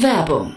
Werbung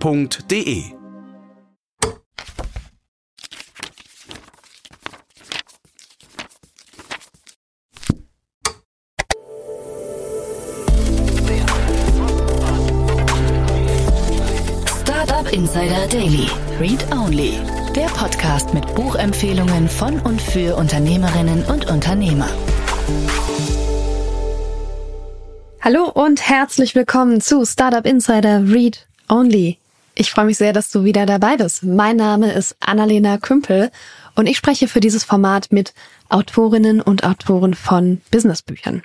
f.de. Startup Insider Daily. Read Only. Der Podcast mit Buchempfehlungen von und für Unternehmerinnen und Unternehmer. Hallo und herzlich willkommen zu Startup Insider Read Only. Ich freue mich sehr, dass du wieder dabei bist. Mein Name ist Annalena Kümpel und ich spreche für dieses Format mit Autorinnen und Autoren von Businessbüchern.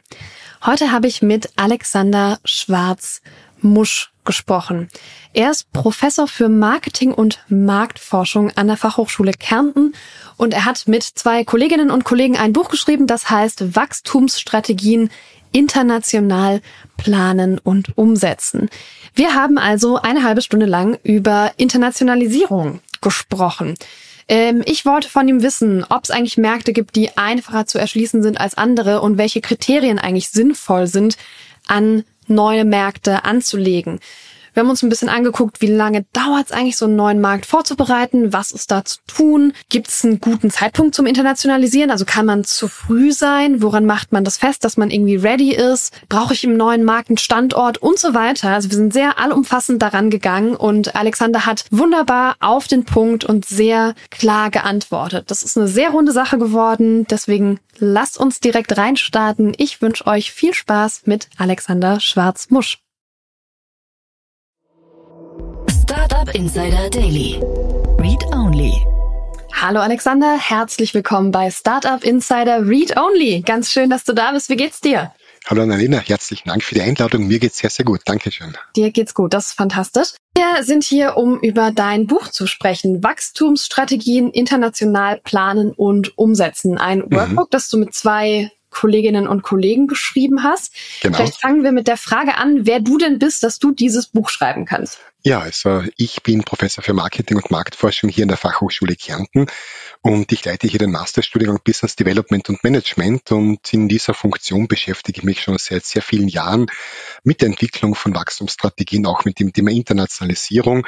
Heute habe ich mit Alexander Schwarz-Musch gesprochen. Er ist Professor für Marketing und Marktforschung an der Fachhochschule Kärnten und er hat mit zwei Kolleginnen und Kollegen ein Buch geschrieben, das heißt Wachstumsstrategien international planen und umsetzen. Wir haben also eine halbe Stunde lang über Internationalisierung gesprochen. Ähm, ich wollte von ihm wissen, ob es eigentlich Märkte gibt, die einfacher zu erschließen sind als andere und welche Kriterien eigentlich sinnvoll sind, an neue Märkte anzulegen. Wir haben uns ein bisschen angeguckt, wie lange dauert es eigentlich, so einen neuen Markt vorzubereiten? Was ist da zu tun? Gibt es einen guten Zeitpunkt zum Internationalisieren? Also kann man zu früh sein? Woran macht man das fest, dass man irgendwie ready ist? Brauche ich im neuen Markt einen Standort und so weiter? Also wir sind sehr allumfassend daran gegangen und Alexander hat wunderbar auf den Punkt und sehr klar geantwortet. Das ist eine sehr runde Sache geworden. Deswegen lasst uns direkt reinstarten. Ich wünsche euch viel Spaß mit Alexander Schwarz-Musch. Startup Insider Daily. Read Only. Hallo Alexander, herzlich willkommen bei Startup Insider Read Only. Ganz schön, dass du da bist. Wie geht's dir? Hallo Annalena, herzlichen Dank für die Einladung. Mir geht's sehr, sehr gut. Dankeschön. Dir geht's gut, das ist fantastisch. Wir sind hier, um über dein Buch zu sprechen. Wachstumsstrategien international planen und umsetzen. Ein mhm. Workbook, mhm. das du mit zwei Kolleginnen und Kollegen geschrieben hast. Genau. Vielleicht fangen wir mit der Frage an, wer du denn bist, dass du dieses Buch schreiben kannst. Ja, also ich bin Professor für Marketing und Marktforschung hier in der Fachhochschule Kärnten und ich leite hier den Masterstudiengang Business Development und Management und in dieser Funktion beschäftige ich mich schon seit sehr vielen Jahren mit der Entwicklung von Wachstumsstrategien, auch mit dem Thema Internationalisierung.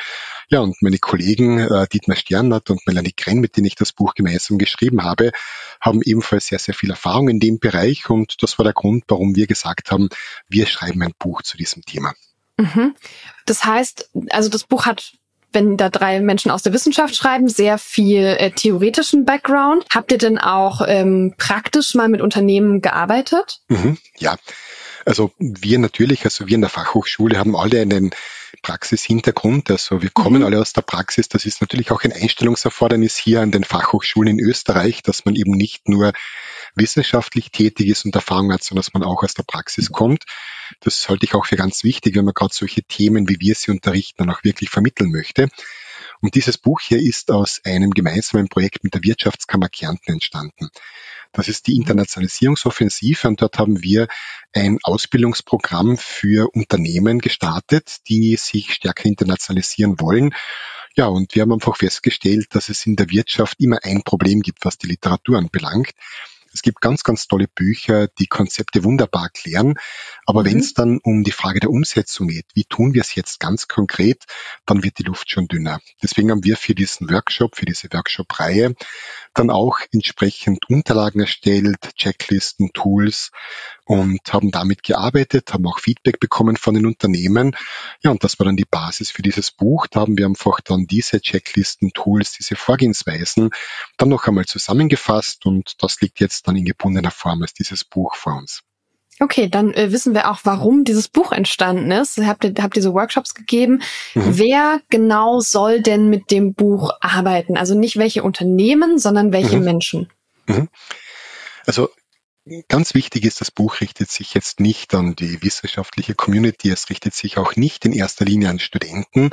Ja, und meine Kollegen äh, Dietmar Sternert und Melanie Krenn, mit denen ich das Buch gemeinsam geschrieben habe, haben ebenfalls sehr, sehr viel Erfahrung in dem Bereich und das war der Grund, warum wir gesagt haben, wir schreiben ein Buch zu diesem Thema. Mhm. Das heißt, also das Buch hat wenn da drei Menschen aus der Wissenschaft schreiben, sehr viel äh, theoretischen Background. Habt ihr denn auch ähm, praktisch mal mit Unternehmen gearbeitet? Mhm, ja, also wir natürlich, also wir in der Fachhochschule haben alle einen Praxishintergrund. Also wir kommen mhm. alle aus der Praxis. Das ist natürlich auch ein Einstellungserfordernis hier an den Fachhochschulen in Österreich, dass man eben nicht nur wissenschaftlich tätig ist und Erfahrung hat, sondern dass man auch aus der Praxis kommt. Das halte ich auch für ganz wichtig, wenn man gerade solche Themen, wie wir sie unterrichten, dann auch wirklich vermitteln möchte. Und dieses Buch hier ist aus einem gemeinsamen Projekt mit der Wirtschaftskammer Kärnten entstanden. Das ist die Internationalisierungsoffensive und dort haben wir ein Ausbildungsprogramm für Unternehmen gestartet, die sich stärker internationalisieren wollen. Ja, und wir haben einfach festgestellt, dass es in der Wirtschaft immer ein Problem gibt, was die Literatur anbelangt. Es gibt ganz, ganz tolle Bücher, die Konzepte wunderbar erklären. Aber mhm. wenn es dann um die Frage der Umsetzung geht, wie tun wir es jetzt ganz konkret, dann wird die Luft schon dünner. Deswegen haben wir für diesen Workshop, für diese Workshop-Reihe dann auch entsprechend Unterlagen erstellt, Checklisten, Tools und haben damit gearbeitet, haben auch Feedback bekommen von den Unternehmen. Ja, und das war dann die Basis für dieses Buch. Da haben wir einfach dann diese Checklisten, Tools, diese Vorgehensweisen dann noch einmal zusammengefasst und das liegt jetzt dann in gebundener Form als dieses Buch vor uns. Okay, dann äh, wissen wir auch, warum dieses Buch entstanden ist. Habt ihr, habt diese Workshops gegeben. Mhm. Wer genau soll denn mit dem Buch arbeiten? Also nicht welche Unternehmen, sondern welche mhm. Menschen? Mhm. Also Ganz wichtig ist, das Buch richtet sich jetzt nicht an die wissenschaftliche Community, es richtet sich auch nicht in erster Linie an Studenten,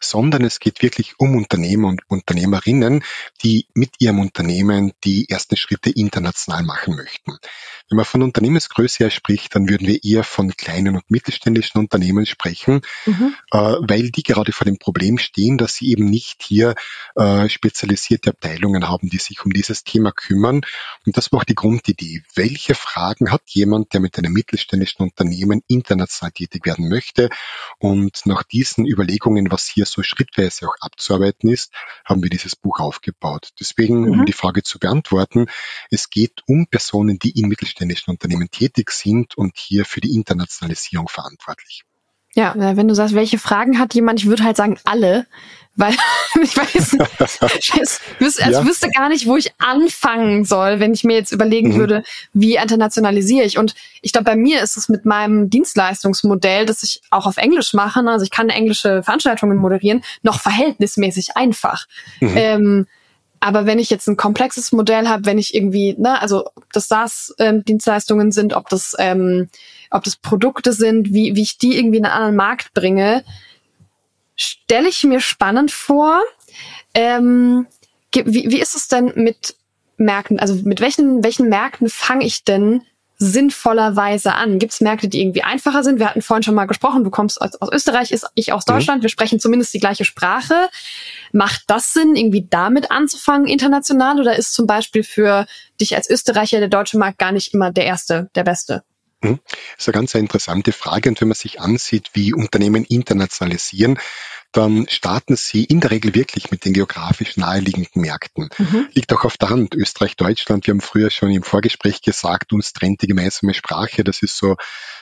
sondern es geht wirklich um Unternehmer und Unternehmerinnen, die mit ihrem Unternehmen die ersten Schritte international machen möchten. Wenn man von Unternehmensgröße her spricht, dann würden wir eher von kleinen und mittelständischen Unternehmen sprechen, mhm. äh, weil die gerade vor dem Problem stehen, dass sie eben nicht hier äh, spezialisierte Abteilungen haben, die sich um dieses Thema kümmern. Und das war auch die Grundidee. Welche Fragen hat jemand, der mit einem mittelständischen Unternehmen international tätig werden möchte? Und nach diesen Überlegungen, was hier so schrittweise auch abzuarbeiten ist, haben wir dieses Buch aufgebaut. Deswegen, mhm. um die Frage zu beantworten, es geht um Personen, die in mittelständischen Unternehmen tätig sind und hier für die Internationalisierung verantwortlich. Ja, wenn du sagst, welche Fragen hat jemand, ich würde halt sagen alle, weil ich weiß, ich wüsste, also ja. wüsste gar nicht, wo ich anfangen soll, wenn ich mir jetzt überlegen mhm. würde, wie internationalisiere ich. Und ich glaube, bei mir ist es mit meinem Dienstleistungsmodell, das ich auch auf Englisch mache, ne, also ich kann englische Veranstaltungen moderieren, noch verhältnismäßig einfach. Mhm. Ähm, aber wenn ich jetzt ein komplexes Modell habe, wenn ich irgendwie, ne, also ob das SaaS-Dienstleistungen ähm, sind, ob das ähm, ob das Produkte sind, wie, wie ich die irgendwie in einen anderen Markt bringe, stelle ich mir spannend vor. Ähm, wie, wie ist es denn mit Märkten? Also mit welchen, welchen Märkten fange ich denn sinnvollerweise an? Gibt es Märkte, die irgendwie einfacher sind? Wir hatten vorhin schon mal gesprochen, du kommst aus, aus Österreich, ist ich aus mhm. Deutschland, mhm. wir sprechen zumindest die gleiche Sprache. Macht das Sinn, irgendwie damit anzufangen international oder ist zum Beispiel für dich als Österreicher der deutsche Markt gar nicht immer der erste, der beste? Das ist eine ganz interessante Frage. Und wenn man sich ansieht, wie Unternehmen internationalisieren, dann starten sie in der Regel wirklich mit den geografisch naheliegenden Märkten. Mhm. Liegt auch auf der Hand. Österreich, Deutschland, wir haben früher schon im Vorgespräch gesagt, uns trennt die gemeinsame Sprache. Das ist so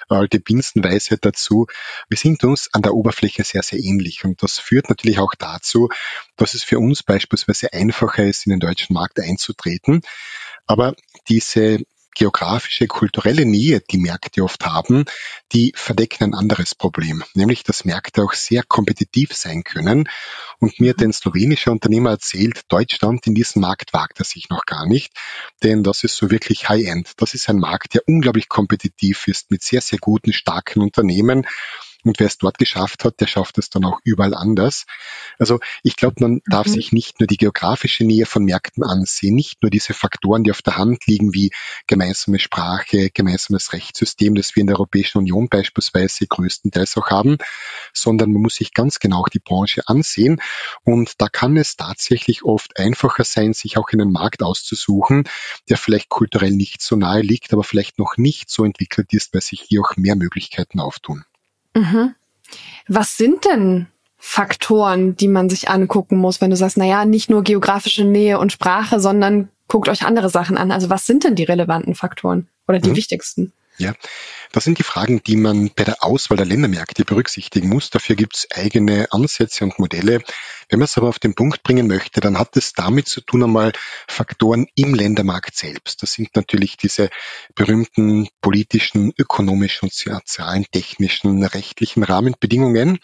alte Binsenweisheit dazu. Wir sind uns an der Oberfläche sehr, sehr ähnlich. Und das führt natürlich auch dazu, dass es für uns beispielsweise einfacher ist, in den deutschen Markt einzutreten. Aber diese geografische, kulturelle Nähe, die Märkte oft haben, die verdecken ein anderes Problem, nämlich dass Märkte auch sehr kompetitiv sein können. Und mir hat ein slowenischer Unternehmer erzählt, Deutschland in diesem Markt wagt er sich noch gar nicht, denn das ist so wirklich High-End. Das ist ein Markt, der unglaublich kompetitiv ist mit sehr, sehr guten, starken Unternehmen. Und wer es dort geschafft hat, der schafft es dann auch überall anders. Also ich glaube, man mhm. darf sich nicht nur die geografische Nähe von Märkten ansehen, nicht nur diese Faktoren, die auf der Hand liegen, wie gemeinsame Sprache, gemeinsames Rechtssystem, das wir in der Europäischen Union beispielsweise größtenteils auch haben, sondern man muss sich ganz genau auch die Branche ansehen. Und da kann es tatsächlich oft einfacher sein, sich auch einen Markt auszusuchen, der vielleicht kulturell nicht so nahe liegt, aber vielleicht noch nicht so entwickelt ist, weil sich hier auch mehr Möglichkeiten auftun. Mhm. Was sind denn Faktoren, die man sich angucken muss, wenn du sagst, na ja, nicht nur geografische Nähe und Sprache, sondern guckt euch andere Sachen an. Also was sind denn die relevanten Faktoren oder die mhm. wichtigsten? Ja, das sind die Fragen, die man bei der Auswahl der Ländermärkte berücksichtigen muss. Dafür gibt es eigene Ansätze und Modelle. Wenn man es aber auf den Punkt bringen möchte, dann hat es damit zu tun, einmal Faktoren im Ländermarkt selbst. Das sind natürlich diese berühmten politischen, ökonomischen, sozialen, technischen, rechtlichen Rahmenbedingungen.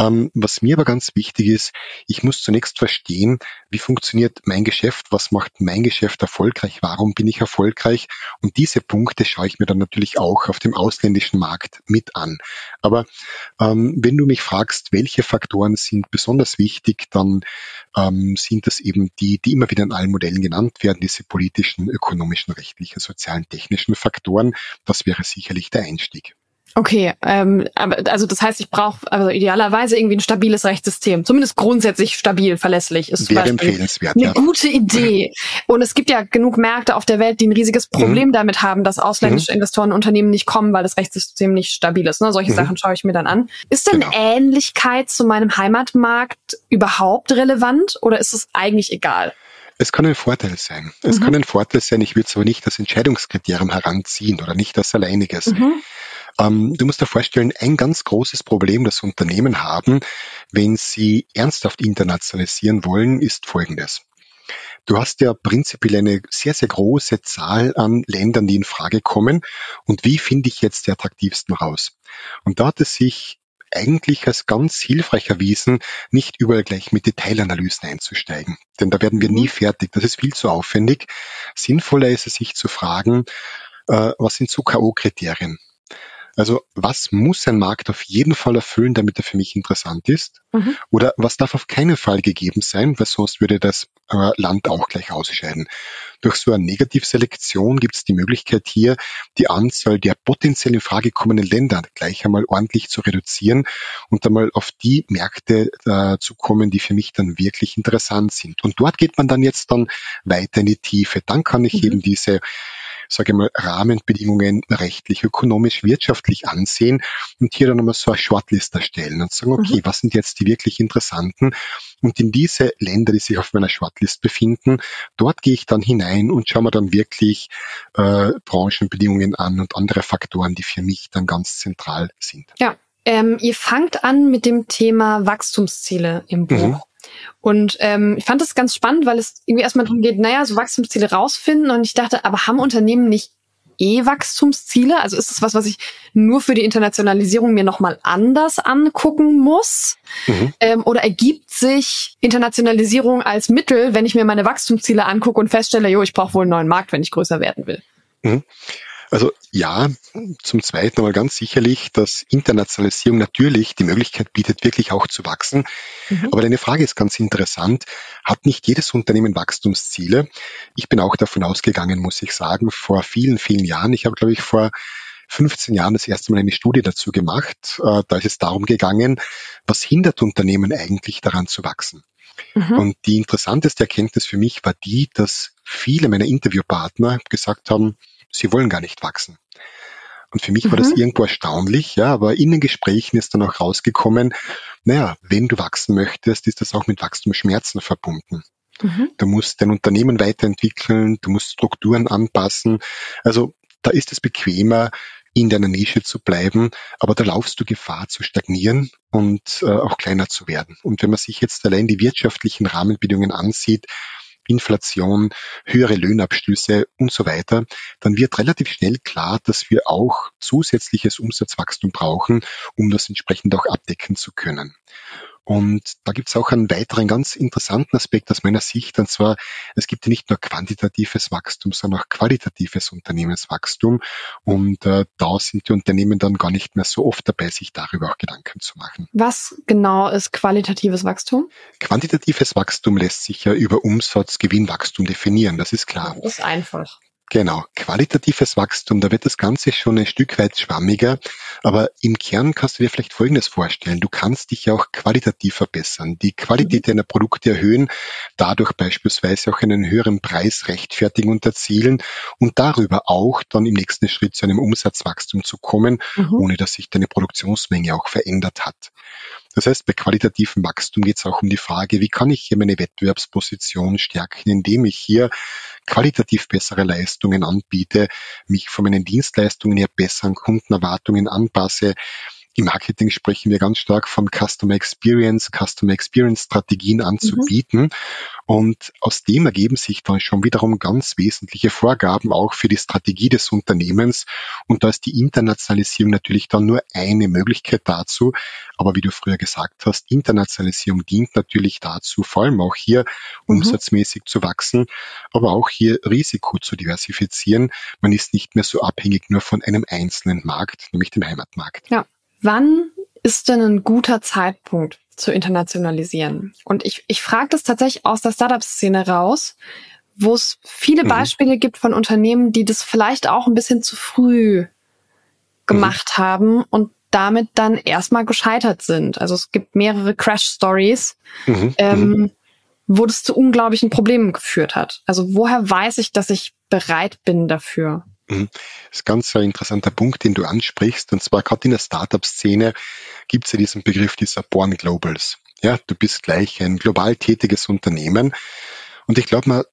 Ähm, was mir aber ganz wichtig ist, ich muss zunächst verstehen, wie funktioniert mein Geschäft, was macht mein Geschäft erfolgreich, warum bin ich erfolgreich und diese Punkte schaue ich mir dann natürlich auch auf dem ausländischen Markt mit an. Aber ähm, wenn du mich fragst, welche Faktoren sind besonders wichtig, dann ähm, sind das eben die, die immer wieder in allen Modellen genannt werden, diese politischen, ökonomischen, rechtlichen, sozialen, technischen Faktoren. Das wäre sicherlich der Einstieg. Okay, ähm, aber also das heißt, ich brauche also idealerweise irgendwie ein stabiles Rechtssystem, zumindest grundsätzlich stabil, verlässlich ist Wäre empfehlenswert, eine ja. gute Idee. Und es gibt ja genug Märkte auf der Welt, die ein riesiges mhm. Problem mhm. damit haben, dass ausländische mhm. Investoren Unternehmen nicht kommen, weil das Rechtssystem nicht stabil ist. Ne? Solche mhm. Sachen schaue ich mir dann an. Ist denn genau. Ähnlichkeit zu meinem Heimatmarkt überhaupt relevant oder ist es eigentlich egal? Es kann ein Vorteil sein. Es mhm. kann ein Vorteil sein, ich würde es aber nicht als Entscheidungskriterium heranziehen oder nicht als alleiniges. Mhm. Ähm, du musst dir vorstellen, ein ganz großes Problem, das Unternehmen haben, wenn sie ernsthaft internationalisieren wollen, ist folgendes. Du hast ja prinzipiell eine sehr, sehr große Zahl an Ländern, die in Frage kommen. Und wie finde ich jetzt die attraktivsten raus? Und da hat es sich eigentlich als ganz hilfreich erwiesen, nicht überall gleich mit Detailanalysen einzusteigen. Denn da werden wir nie fertig. Das ist viel zu aufwendig. Sinnvoller ist es, sich zu fragen, Äh, was sind so K.O.-Kriterien? Also was muss ein Markt auf jeden Fall erfüllen, damit er für mich interessant ist? Mhm. Oder was darf auf keinen Fall gegeben sein, weil sonst würde das äh, Land auch gleich ausscheiden. Durch so eine Negativselektion gibt es die Möglichkeit hier, die Anzahl der potenziell in Frage kommenden Länder gleich einmal ordentlich zu reduzieren und einmal auf die Märkte äh, zu kommen, die für mich dann wirklich interessant sind. Und dort geht man dann jetzt dann weiter in die Tiefe. Dann kann ich mhm. eben diese sage ich mal, Rahmenbedingungen rechtlich, ökonomisch, wirtschaftlich ansehen und hier dann nochmal so eine Shortlist erstellen und sagen, okay, mhm. was sind jetzt die wirklich interessanten? Und in diese Länder, die sich auf meiner Shortlist befinden, dort gehe ich dann hinein und schaue mir dann wirklich äh, Branchenbedingungen an und andere Faktoren, die für mich dann ganz zentral sind. Ja, ähm, ihr fangt an mit dem Thema Wachstumsziele im Buch. Mhm. Und ähm, ich fand das ganz spannend, weil es irgendwie erstmal darum geht, naja, so Wachstumsziele rausfinden. Und ich dachte, aber haben Unternehmen nicht eh Wachstumsziele? Also ist das was, was ich nur für die Internationalisierung mir nochmal anders angucken muss? Mhm. Ähm, oder ergibt sich Internationalisierung als Mittel, wenn ich mir meine Wachstumsziele angucke und feststelle, jo, ich brauche wohl einen neuen Markt, wenn ich größer werden will? Mhm. Also ja, zum Zweiten aber ganz sicherlich, dass Internationalisierung natürlich die Möglichkeit bietet, wirklich auch zu wachsen. Mhm. Aber deine Frage ist ganz interessant. Hat nicht jedes Unternehmen Wachstumsziele? Ich bin auch davon ausgegangen, muss ich sagen, vor vielen, vielen Jahren. Ich habe, glaube ich, vor 15 Jahren das erste Mal eine Studie dazu gemacht. Äh, da ist es darum gegangen, was hindert Unternehmen eigentlich daran zu wachsen? Mhm. Und die interessanteste Erkenntnis für mich war die, dass viele meiner Interviewpartner gesagt haben, sie wollen gar nicht wachsen. Und für mich mhm. war das mhm. irgendwo erstaunlich, ja, aber in den Gesprächen ist dann auch rausgekommen, naja, wenn du wachsen möchtest, ist das auch mit Wachstumsschmerzen verbunden. Mhm. Du musst dein Unternehmen weiterentwickeln, du musst Strukturen anpassen. Also da ist es bequemer, in deiner Nische zu bleiben, aber da laufst du Gefahr zu stagnieren und äh, auch kleiner zu werden. Und wenn man sich jetzt allein die wirtschaftlichen Rahmenbedingungen ansieht, Inflation, höhere Löhnabschlüsse und so weiter, dann wird relativ schnell klar, dass wir auch zusätzliches Umsatzwachstum brauchen, um das entsprechend auch abdecken zu können. Und da gibt es auch einen weiteren ganz interessanten Aspekt aus meiner Sicht, und zwar, es gibt ja nicht nur quantitatives Wachstum, sondern auch qualitatives Unternehmenswachstum. Und äh, da sind die Unternehmen dann gar nicht mehr so oft dabei, sich darüber auch Gedanken zu machen. Was genau ist qualitatives Wachstum? Quantitatives Wachstum lässt sich ja über Umsatz, Gewinnwachstum definieren, das ist klar. Das ist einfach. Genau, qualitatives Wachstum, da wird das Ganze schon ein Stück weit schwammiger, aber im Kern kannst du dir vielleicht Folgendes vorstellen. Du kannst dich ja auch qualitativ verbessern, die Qualität mhm. deiner Produkte erhöhen, dadurch beispielsweise auch einen höheren Preis rechtfertigen und erzielen und darüber auch dann im nächsten Schritt zu einem Umsatzwachstum zu kommen, mhm. ohne dass sich deine Produktionsmenge auch verändert hat. Das heißt, bei qualitativem Wachstum geht es auch um die Frage, wie kann ich hier meine Wettbewerbsposition stärken, indem ich hier qualitativ bessere Leistungen anbiete, mich von meinen Dienstleistungen her besseren Kundenerwartungen anpasse, im Marketing sprechen wir ganz stark von Customer Experience, Customer Experience Strategien anzubieten. Mhm. Und aus dem ergeben sich dann schon wiederum ganz wesentliche Vorgaben auch für die Strategie des Unternehmens. Und da ist die Internationalisierung natürlich dann nur eine Möglichkeit dazu. Aber wie du früher gesagt hast, Internationalisierung dient natürlich dazu, vor allem auch hier mhm. umsatzmäßig zu wachsen, aber auch hier Risiko zu diversifizieren. Man ist nicht mehr so abhängig nur von einem einzelnen Markt, nämlich dem Heimatmarkt. Ja. Wann ist denn ein guter Zeitpunkt zu internationalisieren? Und ich, ich frage das tatsächlich aus der Startup-Szene raus, wo es viele mhm. Beispiele gibt von Unternehmen, die das vielleicht auch ein bisschen zu früh gemacht mhm. haben und damit dann erstmal gescheitert sind. Also es gibt mehrere Crash-Stories, mhm. ähm, mhm. wo das zu unglaublichen Problemen geführt hat. Also woher weiß ich, dass ich bereit bin dafür? Mhm. Das ist ganz ein interessanter Punkt, den du ansprichst. Und zwar gerade in der Startup-Szene gibt es ja diesen Begriff dieser Born Globals. Ja, du bist gleich ein global tätiges Unternehmen. Und ich glaube, man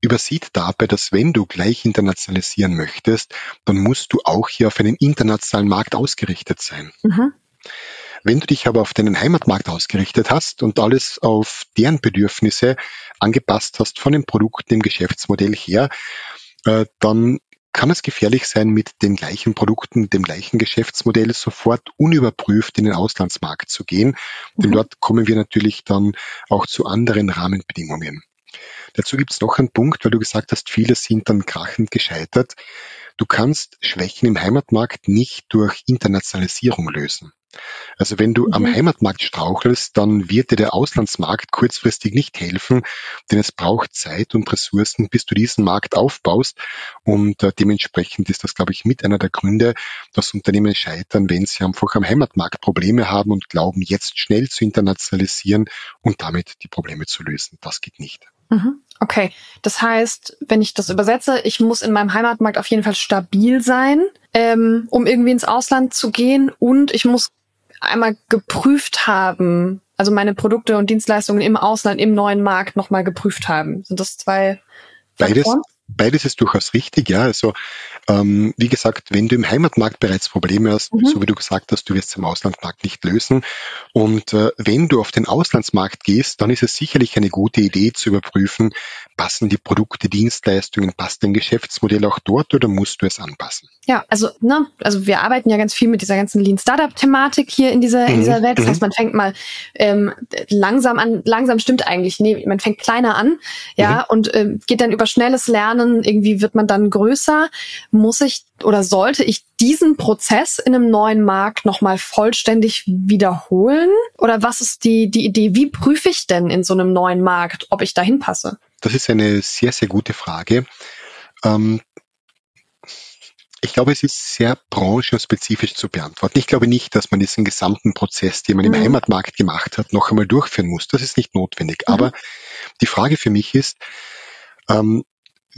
übersieht dabei, dass wenn du gleich internationalisieren möchtest, dann musst du auch hier auf einen internationalen Markt ausgerichtet sein. Mhm. Wenn du dich aber auf deinen Heimatmarkt ausgerichtet hast und alles auf deren Bedürfnisse angepasst hast von den Produkten, dem Geschäftsmodell her, äh, dann kann es gefährlich sein, mit den gleichen Produkten, dem gleichen Geschäftsmodell sofort unüberprüft in den Auslandsmarkt zu gehen. Mhm. Denn dort kommen wir natürlich dann auch zu anderen Rahmenbedingungen. Dazu gibt es noch einen Punkt, weil du gesagt hast, viele sind dann krachend gescheitert. Du kannst Schwächen im Heimatmarkt nicht durch Internationalisierung lösen. Also wenn du mhm. am Heimatmarkt strauchelst, dann wird dir der Auslandsmarkt kurzfristig nicht helfen, denn es braucht Zeit und Ressourcen, bis du diesen Markt aufbaust. Und äh, dementsprechend ist das, glaube ich, mit einer der Gründe, dass Unternehmen scheitern, wenn sie einfach am Heimatmarkt Probleme haben und glauben, jetzt schnell zu internationalisieren und damit die Probleme zu lösen. Das geht nicht. Mhm. Okay, das heißt, wenn ich das übersetze, ich muss in meinem Heimatmarkt auf jeden Fall stabil sein, ähm, um irgendwie ins Ausland zu gehen und ich muss einmal geprüft haben, also meine Produkte und Dienstleistungen im Ausland, im neuen Markt nochmal geprüft haben. Sind das zwei Beides, beides ist durchaus richtig, ja. Also ähm, wie gesagt, wenn du im Heimatmarkt bereits Probleme hast, mhm. so wie du gesagt hast, du wirst es im Auslandsmarkt nicht lösen. Und äh, wenn du auf den Auslandsmarkt gehst, dann ist es sicherlich eine gute Idee zu überprüfen, passen die Produkte, Dienstleistungen, passt dein Geschäftsmodell auch dort oder musst du es anpassen? Ja, also, ne, also wir arbeiten ja ganz viel mit dieser ganzen Lean Startup Thematik hier in dieser, mhm. in dieser Welt. Das mhm. heißt, man fängt mal ähm, langsam an, langsam stimmt eigentlich, nee, man fängt kleiner an, ja, mhm. und ähm, geht dann über schnelles Lernen, irgendwie wird man dann größer muss ich oder sollte ich diesen Prozess in einem neuen Markt nochmal vollständig wiederholen? Oder was ist die, die Idee? Wie prüfe ich denn in so einem neuen Markt, ob ich dahin passe? Das ist eine sehr, sehr gute Frage. Ähm ich glaube, es ist sehr branchenspezifisch zu beantworten. Ich glaube nicht, dass man diesen gesamten Prozess, den man mhm. im Heimatmarkt gemacht hat, noch einmal durchführen muss. Das ist nicht notwendig. Mhm. Aber die Frage für mich ist, ähm,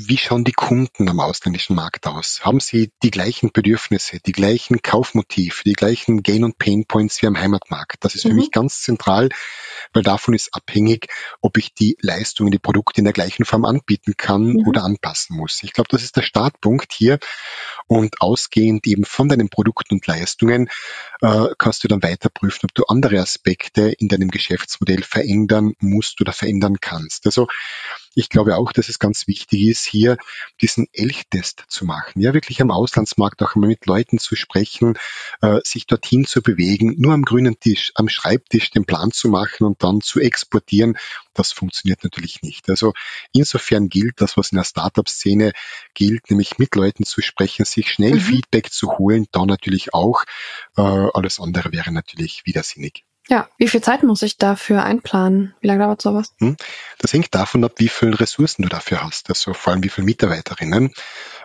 wie schauen die Kunden am ausländischen Markt aus? Haben sie die gleichen Bedürfnisse, die gleichen Kaufmotive, die gleichen Gain- und Pain-Points wie am Heimatmarkt? Das ist für mhm. mich ganz zentral, weil davon ist abhängig, ob ich die Leistungen, die Produkte in der gleichen Form anbieten kann mhm. oder anpassen muss. Ich glaube, das ist der Startpunkt hier. Und ausgehend eben von deinen Produkten und Leistungen äh, kannst du dann weiter prüfen, ob du andere Aspekte in deinem Geschäftsmodell verändern musst oder verändern kannst. Also ich glaube auch, dass es ganz wichtig ist, hier diesen Elchtest zu machen. Ja, wirklich am Auslandsmarkt auch mal mit Leuten zu sprechen, äh, sich dorthin zu bewegen, nur am grünen Tisch, am Schreibtisch den Plan zu machen und dann zu exportieren. Das funktioniert natürlich nicht. Also insofern gilt das, was in der Startup-Szene gilt, nämlich mit Leuten zu sprechen, sich schnell mhm. Feedback zu holen, da natürlich auch. Äh, alles andere wäre natürlich widersinnig. Ja, wie viel Zeit muss ich dafür einplanen? Wie lange dauert sowas? Hm? Das hängt davon ab, wie viele Ressourcen du dafür hast, also vor allem wie viele Mitarbeiterinnen.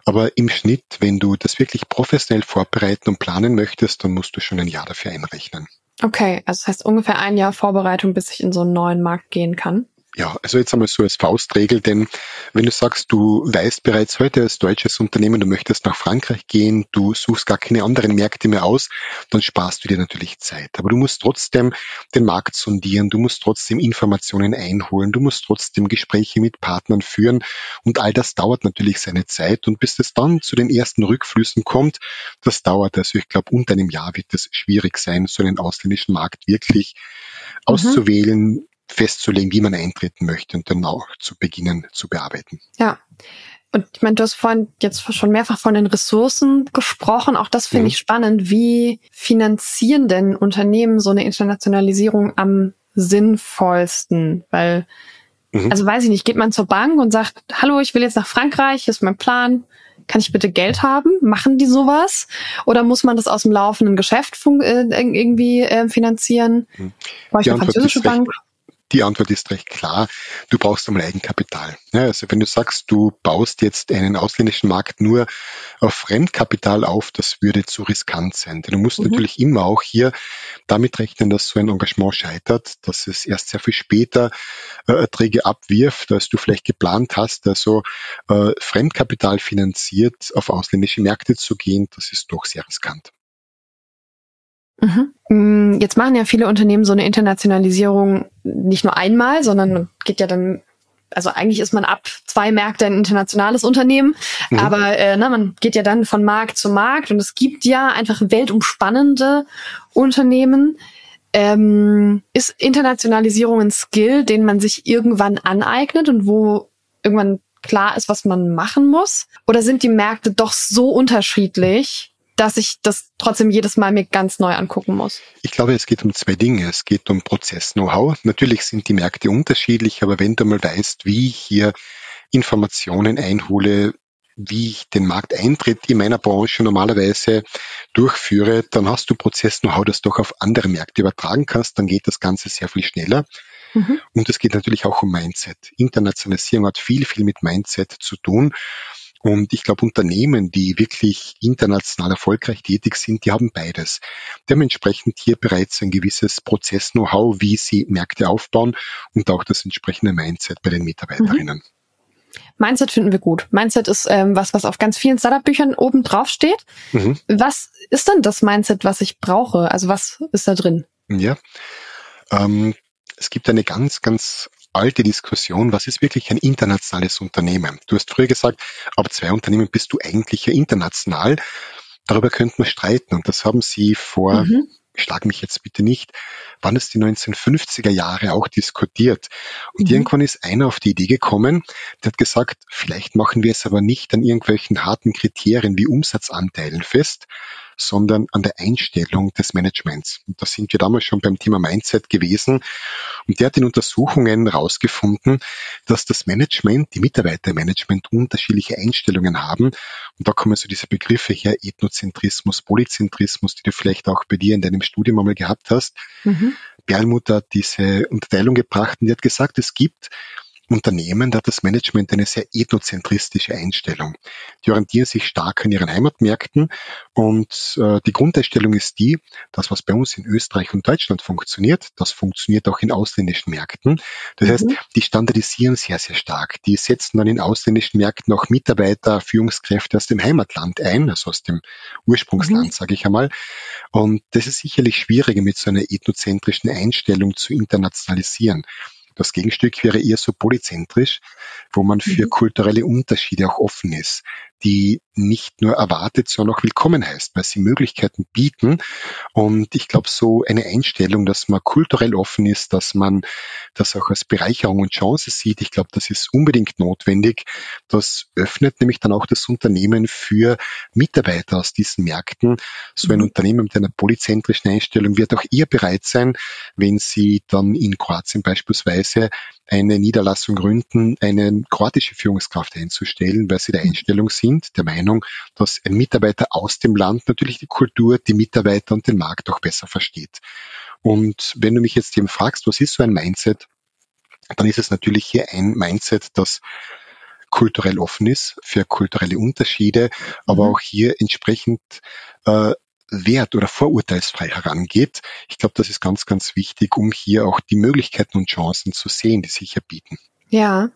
Aber im Schnitt, wenn du das wirklich professionell vorbereiten und planen möchtest, dann musst du schon ein Jahr dafür einrechnen. Okay, also das heißt ungefähr ein Jahr Vorbereitung, bis ich in so einen neuen Markt gehen kann. Ja, also jetzt einmal so als Faustregel, denn wenn du sagst, du weißt bereits heute als deutsches Unternehmen, du möchtest nach Frankreich gehen, du suchst gar keine anderen Märkte mehr aus, dann sparst du dir natürlich Zeit. Aber du musst trotzdem den Markt sondieren, du musst trotzdem Informationen einholen, du musst trotzdem Gespräche mit Partnern führen und all das dauert natürlich seine Zeit und bis es dann zu den ersten Rückflüssen kommt, das dauert also, ich glaube, unter einem Jahr wird es schwierig sein, so einen ausländischen Markt wirklich mhm. auszuwählen, festzulegen, wie man eintreten möchte und dann auch zu beginnen zu bearbeiten. Ja. Und ich meine, du hast vorhin jetzt schon mehrfach von den Ressourcen gesprochen. Auch das finde mhm. ich spannend. Wie finanzieren denn Unternehmen so eine Internationalisierung am sinnvollsten? Weil, mhm. also weiß ich nicht, geht man zur Bank und sagt, hallo, ich will jetzt nach Frankreich, hier ist mein Plan. Kann ich bitte Geld haben? Machen die sowas? Oder muss man das aus dem laufenden Geschäft äh, irgendwie äh, finanzieren? Mhm. Brauche ich eine französische Bank? Die Antwort ist recht klar. Du brauchst einmal Eigenkapital. Ja, also wenn du sagst, du baust jetzt einen ausländischen Markt nur auf Fremdkapital auf, das würde zu riskant sein. Denn du musst mhm. natürlich immer auch hier damit rechnen, dass so ein Engagement scheitert, dass es erst sehr viel später äh, Erträge abwirft, als du vielleicht geplant hast. Also äh, Fremdkapital finanziert auf ausländische Märkte zu gehen, das ist doch sehr riskant. Mhm. Jetzt machen ja viele Unternehmen so eine Internationalisierung nicht nur einmal, sondern geht ja dann, also eigentlich ist man ab zwei Märkte ein internationales Unternehmen, mhm. aber äh, na, man geht ja dann von Markt zu Markt und es gibt ja einfach weltumspannende Unternehmen. Ähm, ist Internationalisierung ein Skill, den man sich irgendwann aneignet und wo irgendwann klar ist, was man machen muss? Oder sind die Märkte doch so unterschiedlich, dass ich das trotzdem jedes Mal mir ganz neu angucken muss? Ich glaube, es geht um zwei Dinge. Es geht um Prozess-Know-how. Natürlich sind die Märkte unterschiedlich, aber wenn du mal weißt, wie ich hier Informationen einhole, wie ich den Markteintritt in meiner Branche normalerweise durchführe, dann hast du Prozess-Know-how, das du auch auf andere Märkte übertragen kannst. Dann geht das Ganze sehr viel schneller. Mhm. Und es geht natürlich auch um Mindset. Internationalisierung hat viel, viel mit Mindset zu tun. Und ich glaube, Unternehmen, die wirklich international erfolgreich tätig sind, die haben beides. Die haben entsprechend hier bereits ein gewisses Prozess-Know-how, wie sie Märkte aufbauen und auch das entsprechende Mindset bei den Mitarbeiterinnen. Mhm. Mindset finden wir gut. Mindset ist ähm, was, was auf ganz vielen Startup-Büchern oben drauf steht. Mhm. Was ist denn das Mindset, was ich brauche? Also was ist da drin? Ja, ähm, es gibt eine ganz, ganz alte Diskussion, was ist wirklich ein internationales Unternehmen? Du hast früher gesagt, ab zwei Unternehmen bist du eigentlich ja international. Darüber könnten wir streiten und das haben sie vor, mhm. schlag mich jetzt bitte nicht, wann es die 1950er Jahre auch diskutiert. Und mhm. irgendwann ist einer auf die Idee gekommen, der hat gesagt, vielleicht machen wir es aber nicht an irgendwelchen harten Kriterien wie Umsatzanteilen fest, sondern an der Einstellung des Managements. Und da sind wir damals schon beim Thema Mindset gewesen. Und der hat in Untersuchungen herausgefunden, dass das Management, die Mitarbeitermanagement unterschiedliche Einstellungen haben. Und da kommen so diese Begriffe her, Ethnozentrismus, Polyzentrismus, die du vielleicht auch bei dir in deinem Studium einmal gehabt hast. Mhm. Perlmutter hat diese Unterteilung gebracht und die hat gesagt, es gibt Unternehmen, da hat das Management eine sehr ethnozentristische Einstellung. Die orientieren sich stark an ihren Heimatmärkten und äh, die Grundeinstellung ist die, das was bei uns in Österreich und Deutschland funktioniert, das funktioniert auch in ausländischen Märkten. Das mhm. heißt, die standardisieren sehr, sehr stark. Die setzen dann in ausländischen Märkten auch Mitarbeiter, Führungskräfte aus dem Heimatland ein, also aus dem Ursprungsland, mhm. sage ich einmal. Und das ist sicherlich schwieriger mit so einer ethnozentrischen Einstellung zu internationalisieren. Das Gegenstück wäre eher so polyzentrisch, wo man für mhm. kulturelle Unterschiede auch offen ist die nicht nur erwartet, sondern auch willkommen heißt, weil sie Möglichkeiten bieten. Und ich glaube, so eine Einstellung, dass man kulturell offen ist, dass man das auch als Bereicherung und Chance sieht, ich glaube, das ist unbedingt notwendig. Das öffnet nämlich dann auch das Unternehmen für Mitarbeiter aus diesen Märkten. So ein mhm. Unternehmen mit einer polyzentrischen Einstellung wird auch eher bereit sein, wenn sie dann in Kroatien beispielsweise eine Niederlassung gründen, eine kroatische Führungskraft einzustellen, weil sie der Einstellung sind, der Meinung, dass ein Mitarbeiter aus dem Land natürlich die Kultur, die Mitarbeiter und den Markt auch besser versteht. Und wenn du mich jetzt eben fragst, was ist so ein Mindset, dann ist es natürlich hier ein Mindset, das kulturell offen ist für kulturelle Unterschiede, aber mhm. auch hier entsprechend äh, wert- oder vorurteilsfrei herangeht. Ich glaube, das ist ganz, ganz wichtig, um hier auch die Möglichkeiten und Chancen zu sehen, die sich hier bieten. Ja.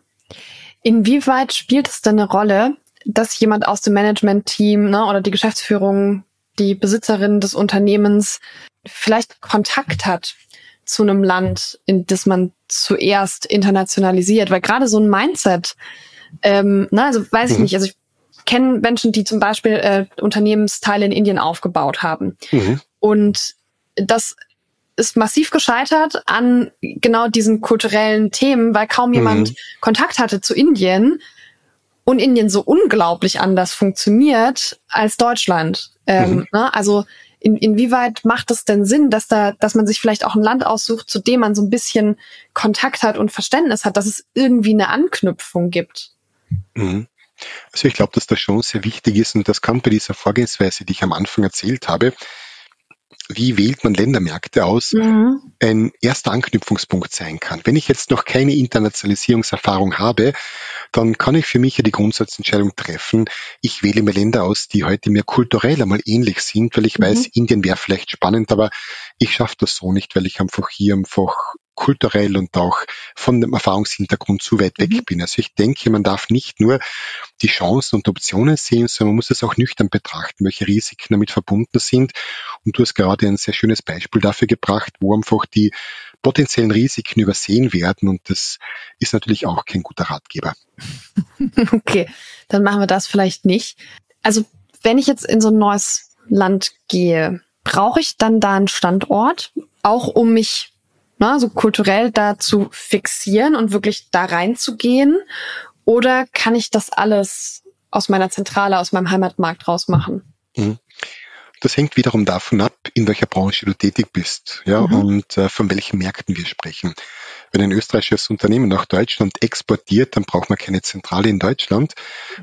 Inwieweit spielt es denn eine Rolle, dass jemand aus dem Management-Team ne, oder die Geschäftsführung, die Besitzerin des Unternehmens vielleicht Kontakt hat zu einem Land, in das man zuerst internationalisiert? Weil gerade so ein Mindset, ähm, ne, also weiß ich mhm. nicht, also ich kenne Menschen, die zum Beispiel äh, Unternehmensteile in Indien aufgebaut haben. Mhm. Und das ist massiv gescheitert an genau diesen kulturellen Themen, weil kaum jemand mhm. Kontakt hatte zu Indien und Indien so unglaublich anders funktioniert als Deutschland. Ähm, mhm. ne? Also in, inwieweit macht es denn Sinn, dass da, dass man sich vielleicht auch ein Land aussucht, zu dem man so ein bisschen Kontakt hat und Verständnis hat, dass es irgendwie eine Anknüpfung gibt? Mhm. Also ich glaube, dass das schon sehr wichtig ist und das kann bei dieser Vorgehensweise, die ich am Anfang erzählt habe, wie wählt man Ländermärkte aus, mhm. ein erster Anknüpfungspunkt sein kann. Wenn ich jetzt noch keine Internationalisierungserfahrung habe, dann kann ich für mich ja die Grundsatzentscheidung treffen, ich wähle mir Länder aus, die heute mir kulturell einmal ähnlich sind, weil ich mhm. weiß, Indien wäre vielleicht spannend, aber ich schaffe das so nicht, weil ich einfach hier einfach kulturell und auch von dem Erfahrungshintergrund zu weit weg mhm. bin. Also ich denke, man darf nicht nur die Chancen und Optionen sehen, sondern man muss es auch nüchtern betrachten, welche Risiken damit verbunden sind. Und du hast gerade ein sehr schönes Beispiel dafür gebracht, wo einfach die potenziellen Risiken übersehen werden und das ist natürlich auch kein guter Ratgeber. Okay, dann machen wir das vielleicht nicht. Also wenn ich jetzt in so ein neues Land gehe, brauche ich dann da einen Standort, auch um mich ne, so kulturell da zu fixieren und wirklich da reinzugehen? Oder kann ich das alles aus meiner Zentrale, aus meinem Heimatmarkt rausmachen? Mhm. Das hängt wiederum davon ab, in welcher Branche du tätig bist, ja, mhm. und äh, von welchen Märkten wir sprechen. Wenn ein österreichisches Unternehmen nach Deutschland exportiert, dann braucht man keine Zentrale in Deutschland.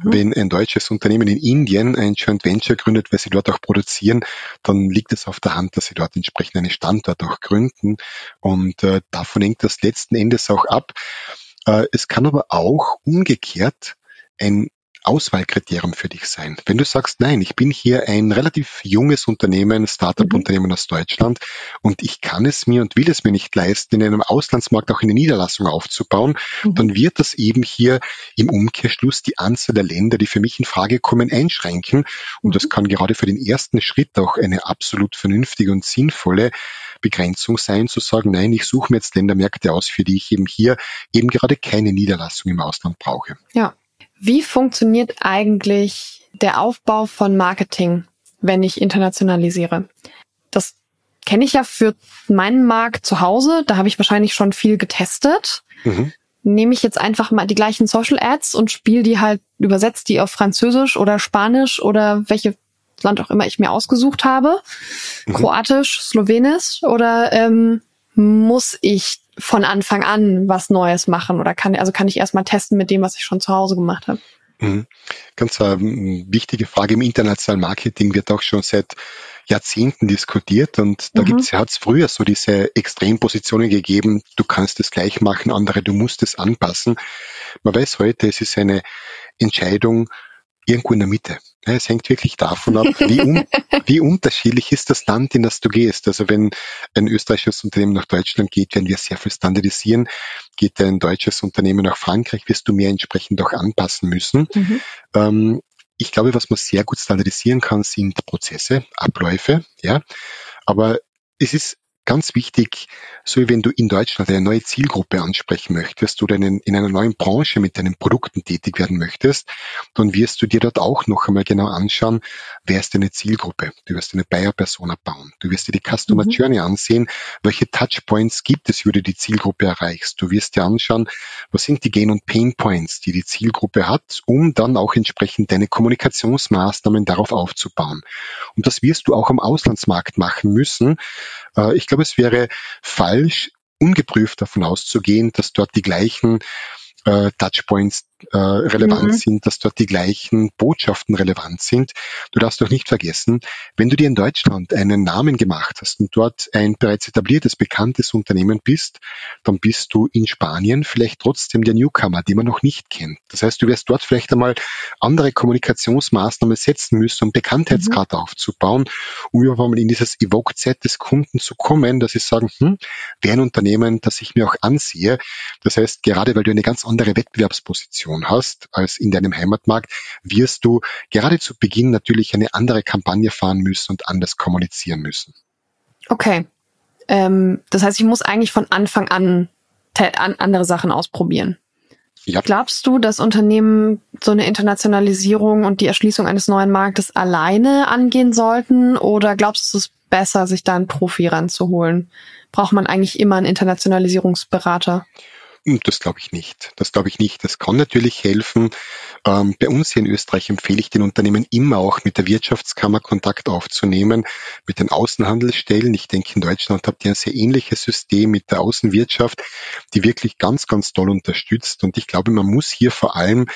Mhm. Wenn ein deutsches Unternehmen in Indien ein Joint Venture gründet, weil sie dort auch produzieren, dann liegt es auf der Hand, dass sie dort entsprechend einen Standort auch gründen. Und äh, davon hängt das letzten Endes auch ab. Äh, es kann aber auch umgekehrt ein Auswahlkriterium für dich sein? Wenn du sagst, nein, ich bin hier ein relativ junges Unternehmen, Startup-Unternehmen mhm. aus Deutschland und ich kann es mir und will es mir nicht leisten, in einem Auslandsmarkt auch eine Niederlassung aufzubauen, mhm. dann wird das eben hier im Umkehrschluss die Anzahl der Länder, die für mich in Frage kommen, einschränken. Und das mhm. kann gerade für den ersten Schritt auch eine absolut vernünftige und sinnvolle Begrenzung sein, zu sagen, nein, ich suche mir jetzt Ländermärkte aus, für die ich eben hier eben gerade keine Niederlassung im Ausland brauche. Ja, wie funktioniert eigentlich der Aufbau von Marketing, wenn ich internationalisiere? Das kenne ich ja für meinen Markt zu Hause. Da habe ich wahrscheinlich schon viel getestet. Mhm. Nehme ich jetzt einfach mal die gleichen Social Ads und spiele die halt, übersetzt die auf Französisch oder Spanisch oder welche Land auch immer ich mir ausgesucht habe. Mhm. Kroatisch, Slowenisch oder ähm, muss ich von Anfang an was Neues machen oder kann, also kann ich erstmal testen mit dem, was ich schon zu Hause gemacht habe? Mhm. Ganz ähm, wichtige Frage im internationalen Marketing wird auch schon seit Jahrzehnten diskutiert und da mhm. gibt's, hat es früher so diese Extrempositionen gegeben, du kannst es gleich machen, andere, du musst es anpassen. Man weiß heute, es ist eine Entscheidung irgendwo in der Mitte. Es hängt wirklich davon ab, wie, un wie unterschiedlich ist das Land, in das du gehst. Also wenn ein österreichisches Unternehmen nach Deutschland geht, werden wir sehr viel standardisieren. Geht ein deutsches Unternehmen nach Frankreich, wirst du mehr entsprechend auch anpassen müssen. Mhm. Ähm, ich glaube, was man sehr gut standardisieren kann, sind Prozesse, Abläufe, ja. Aber es ist ganz wichtig, so wie wenn du in Deutschland eine neue Zielgruppe ansprechen möchtest oder in, in einer neuen Branche mit deinen Produkten tätig werden möchtest, dann wirst du dir dort auch noch einmal genau anschauen, wer ist deine Zielgruppe. Du wirst eine Buyer-Persona bauen. Du wirst dir die Customer mhm. Journey ansehen, welche Touchpoints gibt es, wie du die Zielgruppe erreichst. Du wirst dir anschauen, was sind die Gain- und Pain-Points, die die Zielgruppe hat, um dann auch entsprechend deine Kommunikationsmaßnahmen darauf aufzubauen. Und das wirst du auch am Auslandsmarkt machen müssen. Äh, ich glaube, glaube, es wäre falsch, ungeprüft davon auszugehen, dass dort die gleichen äh, Touchpoints äh, relevant mhm. sind, dass dort die gleichen Botschaften relevant sind. Du darfst doch nicht vergessen, wenn du dir in Deutschland einen Namen gemacht hast und dort ein bereits etabliertes, bekanntes Unternehmen bist, dann bist du in Spanien vielleicht trotzdem der Newcomer, den man noch nicht kennt. Das heißt, du wirst dort vielleicht einmal andere Kommunikationsmaßnahmen setzen müssen, um Bekanntheitsgrad mhm. aufzubauen, um überhaupt mal in dieses Evoke-Set des Kunden zu kommen, dass sie sagen, hm, wäre ein Unternehmen, das ich mir auch ansehe. Das heißt, gerade weil du eine ganz andere Wettbewerbsposition Situation hast als in deinem Heimatmarkt, wirst du gerade zu Beginn natürlich eine andere Kampagne fahren müssen und anders kommunizieren müssen. Okay. Ähm, das heißt, ich muss eigentlich von Anfang an, an andere Sachen ausprobieren. Ja. Glaubst du, dass Unternehmen so eine Internationalisierung und die Erschließung eines neuen Marktes alleine angehen sollten? Oder glaubst du, es ist besser, sich da einen Profi ranzuholen? Braucht man eigentlich immer einen Internationalisierungsberater? Das glaube ich nicht. Das glaube ich nicht. Das kann natürlich helfen. Ähm, bei uns hier in Österreich empfehle ich den Unternehmen immer auch mit der Wirtschaftskammer Kontakt aufzunehmen, mit den Außenhandelsstellen. Ich denke, in Deutschland habt ihr ein sehr ähnliches System mit der Außenwirtschaft, die wirklich ganz, ganz toll unterstützt. Und ich glaube, man muss hier vor allem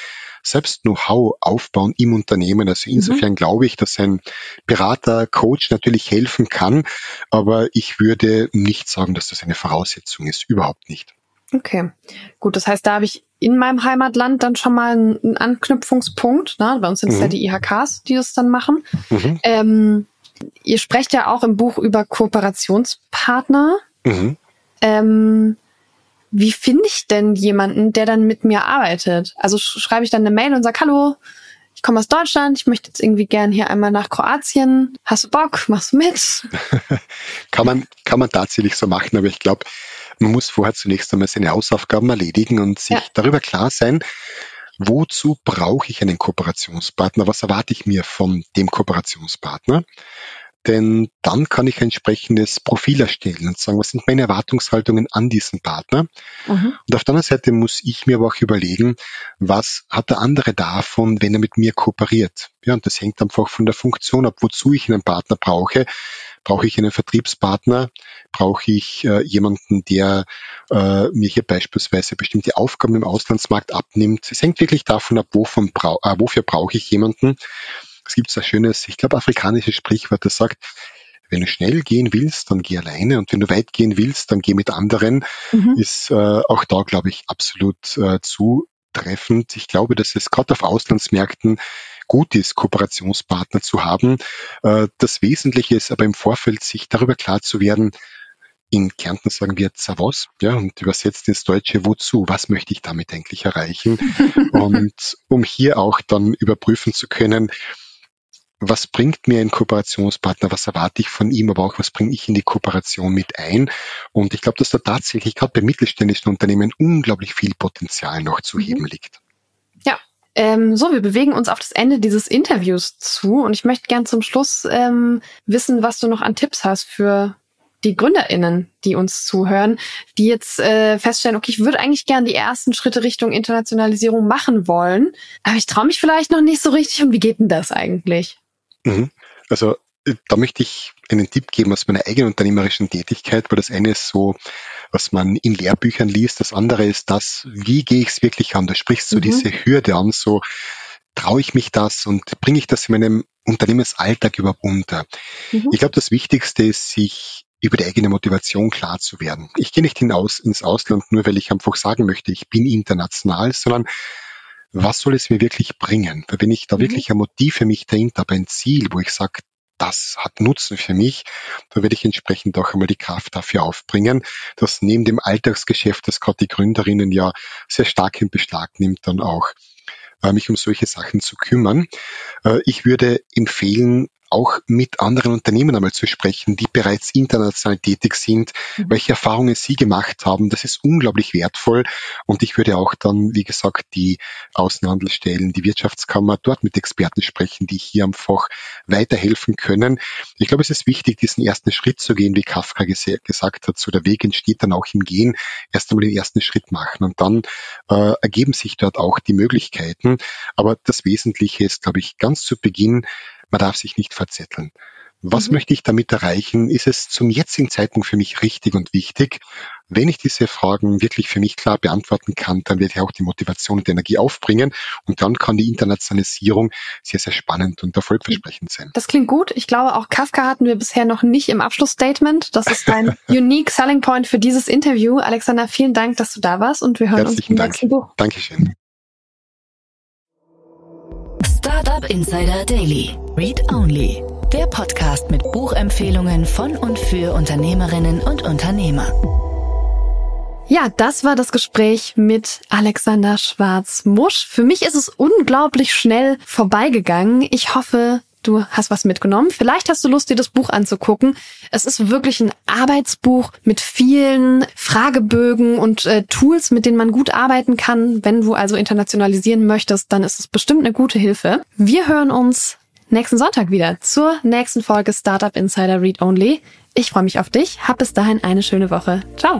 selbst Know-how aufbauen im Unternehmen. Also mhm. insofern mhm. glaube ich, dass ein Berater, Coach natürlich helfen kann, aber ich würde nicht sagen, dass das eine Voraussetzung ist. Überhaupt nicht. Okay, gut. Das heißt, da habe ich in meinem Heimatland dann schon mal einen Anknüpfungspunkt. Ne? Bei uns sind es mhm. ja die IHKs, die das dann machen. Mhm. Ähm, ihr sprecht ja auch im Buch über Kooperationspartner. Mhm. Ähm, wie finde ich denn jemanden, der dann mit mir arbeitet? Also schreibe ich dann eine Mail und sage, hallo, ich komme aus Deutschland, ich möchte jetzt irgendwie gern hier einmal nach Kroatien. Hast du Bock? Machst du mit? kann man, kann man tatsächlich so machen, aber ich glaube, man muss vorher zunächst einmal seine Hausaufgaben erledigen und sich ja. darüber klar sein, wozu brauche ich einen Kooperationspartner? Was erwarte ich mir von dem Kooperationspartner? Denn dann kann ich ein entsprechendes Profil erstellen und sagen, was sind meine Erwartungshaltungen an diesen Partner. Mhm. Und auf der anderen Seite muss ich mir aber auch überlegen, was hat der andere davon, wenn er mit mir kooperiert. Ja, und das hängt einfach von der Funktion ab, wozu ich einen Partner brauche. Brauche ich einen Vertriebspartner? Brauche ich äh, jemanden, der äh, mir hier beispielsweise bestimmte Aufgaben im Auslandsmarkt abnimmt? Es hängt wirklich davon ab, wovon brau äh, wofür brauche ich jemanden. Es gibt so ein schönes, ich glaube, afrikanisches Sprichwort, das sagt, wenn du schnell gehen willst, dann geh alleine und wenn du weit gehen willst, dann geh mit anderen, mhm. ist äh, auch da, glaube ich, absolut äh, zutreffend. Ich glaube, dass es gerade auf Auslandsmärkten gut ist, Kooperationspartner zu haben. Äh, das Wesentliche ist aber im Vorfeld, sich darüber klar zu werden, in Kärnten sagen wir Zavos, ja, und übersetzt ins Deutsche, wozu? Was möchte ich damit eigentlich erreichen? und um hier auch dann überprüfen zu können, was bringt mir ein Kooperationspartner, was erwarte ich von ihm, aber auch was bringe ich in die Kooperation mit ein. Und ich glaube, dass da tatsächlich gerade bei mittelständischen Unternehmen unglaublich viel Potenzial noch zu mhm. heben liegt. Ja. Ähm, so, wir bewegen uns auf das Ende dieses Interviews zu und ich möchte gern zum Schluss ähm, wissen, was du noch an Tipps hast für die GründerInnen, die uns zuhören, die jetzt äh, feststellen, okay, ich würde eigentlich gern die ersten Schritte Richtung Internationalisierung machen wollen, aber ich traue mich vielleicht noch nicht so richtig. Und wie geht denn das eigentlich? Mhm. Also äh, da möchte ich einen Tipp geben aus meiner eigenen unternehmerischen Tätigkeit, weil das eine ist so, was man in Lehrbüchern liest, das andere ist das, wie gehe ich es wirklich an? Da sprichst du mhm. diese Hürde an, so traue ich mich das und bringe ich das in meinem Unternehmensalltag überhaupt unter? Mhm. Ich glaube, das Wichtigste ist, sich über die eigene Motivation klar zu werden. Ich gehe nicht hinaus ins Ausland, nur weil ich einfach sagen möchte, ich bin international, sondern was soll es mir wirklich bringen? Weil wenn ich da mhm. wirklich ein Motiv für mich dahinter habe, ein Ziel, wo ich sage, das hat Nutzen für mich, dann werde ich entsprechend auch einmal die Kraft dafür aufbringen, dass neben dem Alltagsgeschäft, das gerade die Gründerinnen ja sehr stark in Beschlag nimmt, dann auch äh, mich um solche Sachen zu kümmern. Äh, ich würde empfehlen, auch mit anderen Unternehmen einmal zu sprechen, die bereits international tätig sind, mhm. welche Erfahrungen sie gemacht haben. Das ist unglaublich wertvoll. Und ich würde auch dann, wie gesagt, die Außenhandelsstellen, die Wirtschaftskammer dort mit Experten sprechen, die hier einfach weiterhelfen können. Ich glaube, es ist wichtig, diesen ersten Schritt zu gehen, wie Kafka gesagt hat. So der Weg entsteht dann auch im Gehen. Erst einmal den ersten Schritt machen und dann äh, ergeben sich dort auch die Möglichkeiten. Aber das Wesentliche ist, glaube ich, ganz zu Beginn, man darf sich nicht verzetteln. Was mhm. möchte ich damit erreichen? Ist es zum jetzigen Zeitpunkt für mich richtig und wichtig? Wenn ich diese Fragen wirklich für mich klar beantworten kann, dann werde ich auch die Motivation und die Energie aufbringen und dann kann die Internationalisierung sehr, sehr spannend und erfolgversprechend sein. Das klingt gut. Ich glaube, auch Kafka hatten wir bisher noch nicht im Abschlussstatement. Das ist ein unique selling point für dieses Interview. Alexander, vielen Dank, dass du da warst und wir hören Herzlichen uns im Dank. nächsten Buch. Dankeschön. Startup Insider Daily. Read Only. Der Podcast mit Buchempfehlungen von und für Unternehmerinnen und Unternehmer. Ja, das war das Gespräch mit Alexander Schwarz-Musch. Für mich ist es unglaublich schnell vorbeigegangen. Ich hoffe, du hast was mitgenommen. Vielleicht hast du Lust, dir das Buch anzugucken. Es ist wirklich ein Arbeitsbuch mit vielen Fragebögen und äh, Tools, mit denen man gut arbeiten kann. Wenn du also internationalisieren möchtest, dann ist es bestimmt eine gute Hilfe. Wir hören uns nächsten Sonntag wieder zur nächsten Folge Startup Insider Read Only. Ich freue mich auf dich. Hab bis dahin eine schöne Woche. Ciao.